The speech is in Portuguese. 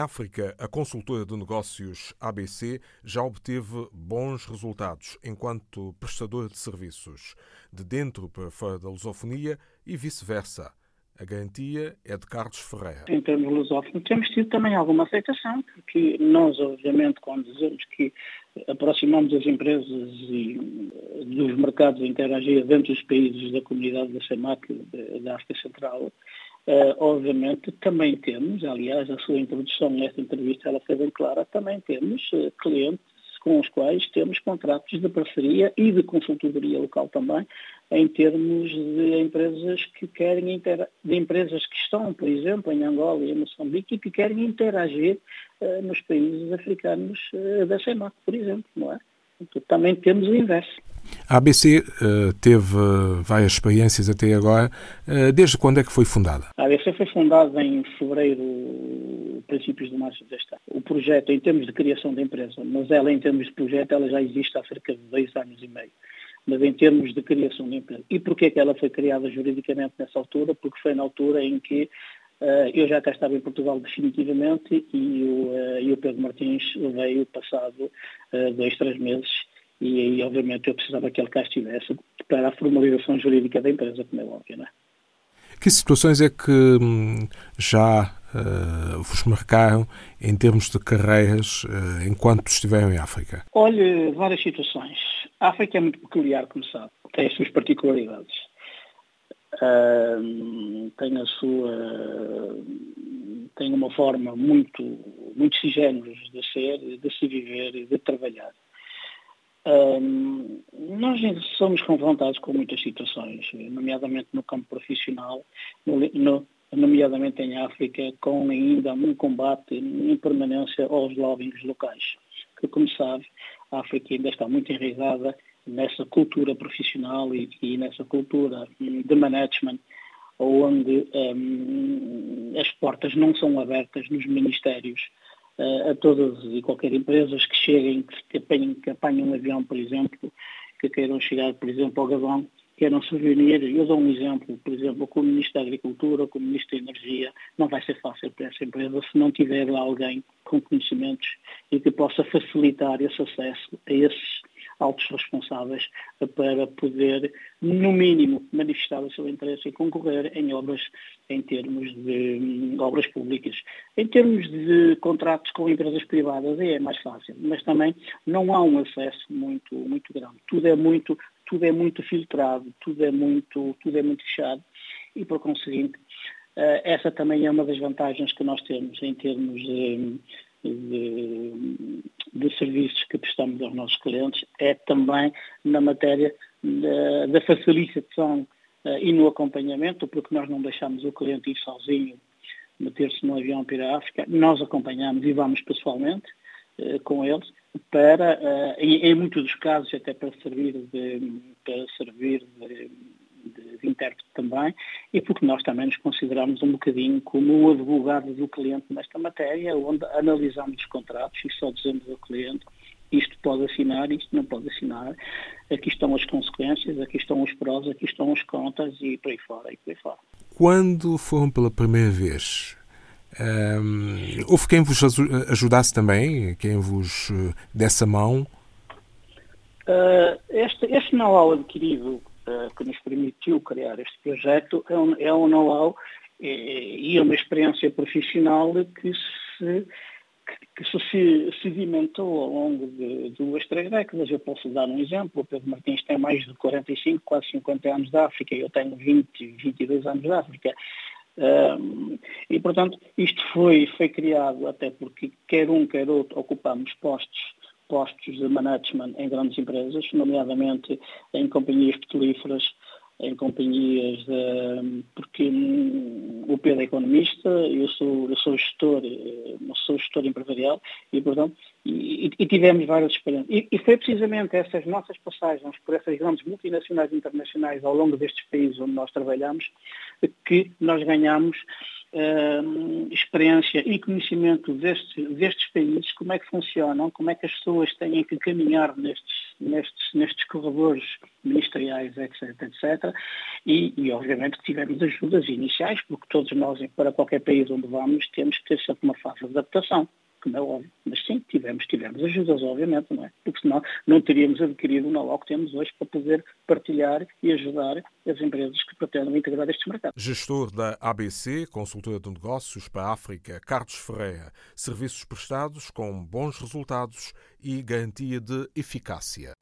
África, a consultora de negócios ABC já obteve bons resultados enquanto prestador de serviços, de dentro para fora da lusofonia e vice-versa. A garantia é de Carlos Ferreira. Em termos lusófonos, temos tido também alguma aceitação, porque nós, obviamente, quando dizemos que aproximamos as empresas e dos mercados a interagir dentro dos países da comunidade da CEMAC, da África Central, Uh, obviamente também temos, aliás, a sua introdução nesta entrevista ela foi bem clara, também temos uh, clientes com os quais temos contratos de parceria e de consultoria local também, em termos de empresas que querem de empresas que estão, por exemplo, em Angola e em Moçambique e que querem interagir uh, nos países africanos da CEMAC, por exemplo, não é? Então, também temos o inverso. A ABC uh, teve várias experiências até agora. Uh, desde quando é que foi fundada? A ABC foi fundada em fevereiro, princípios de março deste ano. O projeto, em termos de criação da empresa, mas ela, em termos de projeto, ela já existe há cerca de dois anos e meio. Mas em termos de criação de empresa. E porquê que ela foi criada juridicamente nessa altura? Porque foi na altura em que Uh, eu já cá estava em Portugal definitivamente e o, uh, e o Pedro Martins veio passado uh, dois, três meses e aí, obviamente, eu precisava que ele cá estivesse para a formalização jurídica da empresa, como é óbvio, não é? Que situações é que hum, já uh, vos marcaram em termos de carreiras uh, enquanto estiveram em África? Olha, várias situações. A África é muito peculiar, como sabe. Tem as suas particularidades. Uh, tem a sua tem uma forma muito muito sigéneros de ser, de se viver e de trabalhar. Nós somos confrontados com muitas situações, nomeadamente no campo profissional, no, no, nomeadamente em África, com ainda um combate em permanência aos lobbies locais. Que, como sabe, a África ainda está muito enraizada nessa cultura profissional e, e nessa cultura de management, onde um, as portas não são abertas nos ministérios a todas e qualquer empresas que cheguem, que apanhem, que apanhem um avião, por exemplo, que queiram chegar, por exemplo, ao Gabão, queiram se reunir. Eu dou um exemplo, por exemplo, com o Ministro da Agricultura, com o Ministro da Energia, não vai ser fácil para essa empresa se não tiver lá alguém com conhecimentos e que possa facilitar esse acesso a esses altos responsáveis para poder, no mínimo, manifestar o seu interesse e concorrer em obras em termos de hum, obras públicas. Em termos de contratos com empresas privadas é mais fácil, mas também não há um acesso muito, muito grande. Tudo é muito, tudo é muito filtrado, tudo é muito, tudo é muito fechado e, por conseguinte, eh, essa também é uma das vantagens que nós temos em termos de, de, de serviços que prestamos aos nossos clientes, é também na matéria da, facilitação uh, e no acompanhamento, porque nós não deixamos o cliente ir sozinho meter-se no avião para a África, nós acompanhamos e vamos pessoalmente uh, com eles para, uh, em, em, muitos dos casos, até para servir de, para servir de, de, de intérprete também, e porque nós também nos consideramos um bocadinho como o advogado do cliente nesta matéria, onde analisamos os contratos e só dizemos ao cliente isto pode assinar, isto não pode assinar, aqui estão as consequências, aqui estão os prós, aqui estão as contas e por aí fora, e por aí fora. Quando foram pela primeira vez, um, houve quem vos ajudasse também, quem vos eh, desse a mão? Uh, este, este know-how adquirido que nos permitiu criar este projeto é um, é um know-how e, e uma experiência profissional que se que se sedimentou ao longo de duas, três décadas. Eu posso dar um exemplo. O Pedro Martins tem mais de 45, quase 50 anos de África. Eu tenho 20, 22 anos de África. Um, e, portanto, isto foi, foi criado até porque quer um, quer outro ocupamos postos postos de management em grandes empresas, nomeadamente em companhias petrolíferas, em companhias, de, porque hum, o Pedro é economista, eu sou, eu sou gestor, eh, sou gestor empresarial e, portanto, e, e tivemos várias experiências. E, e, foi precisamente essas nossas passagens por essas grandes multinacionais internacionais ao longo destes países onde nós trabalhamos que nós ganhamos experiência e conhecimento destes, destes países, como é que funcionam, como é que as pessoas têm que caminhar nestes nestes, nestes corredores ministeriais, etc, etc. E, e, obviamente tivemos ajudas iniciais, porque todos nós, para qualquer país onde vamos, temos que ter sempre uma fase de adaptação como é óbvio. Mas sim, tivemos, tivemos ajudas, obviamente, não é? Porque senão não teríamos adquirido o know que temos hoje para poder partilhar e ajudar as empresas que pretendem integrar estes mercados. Gestor da ABC, consultora de negócios para a África, Carlos Ferreira. Serviços prestados com bons resultados e garantia de eficácia.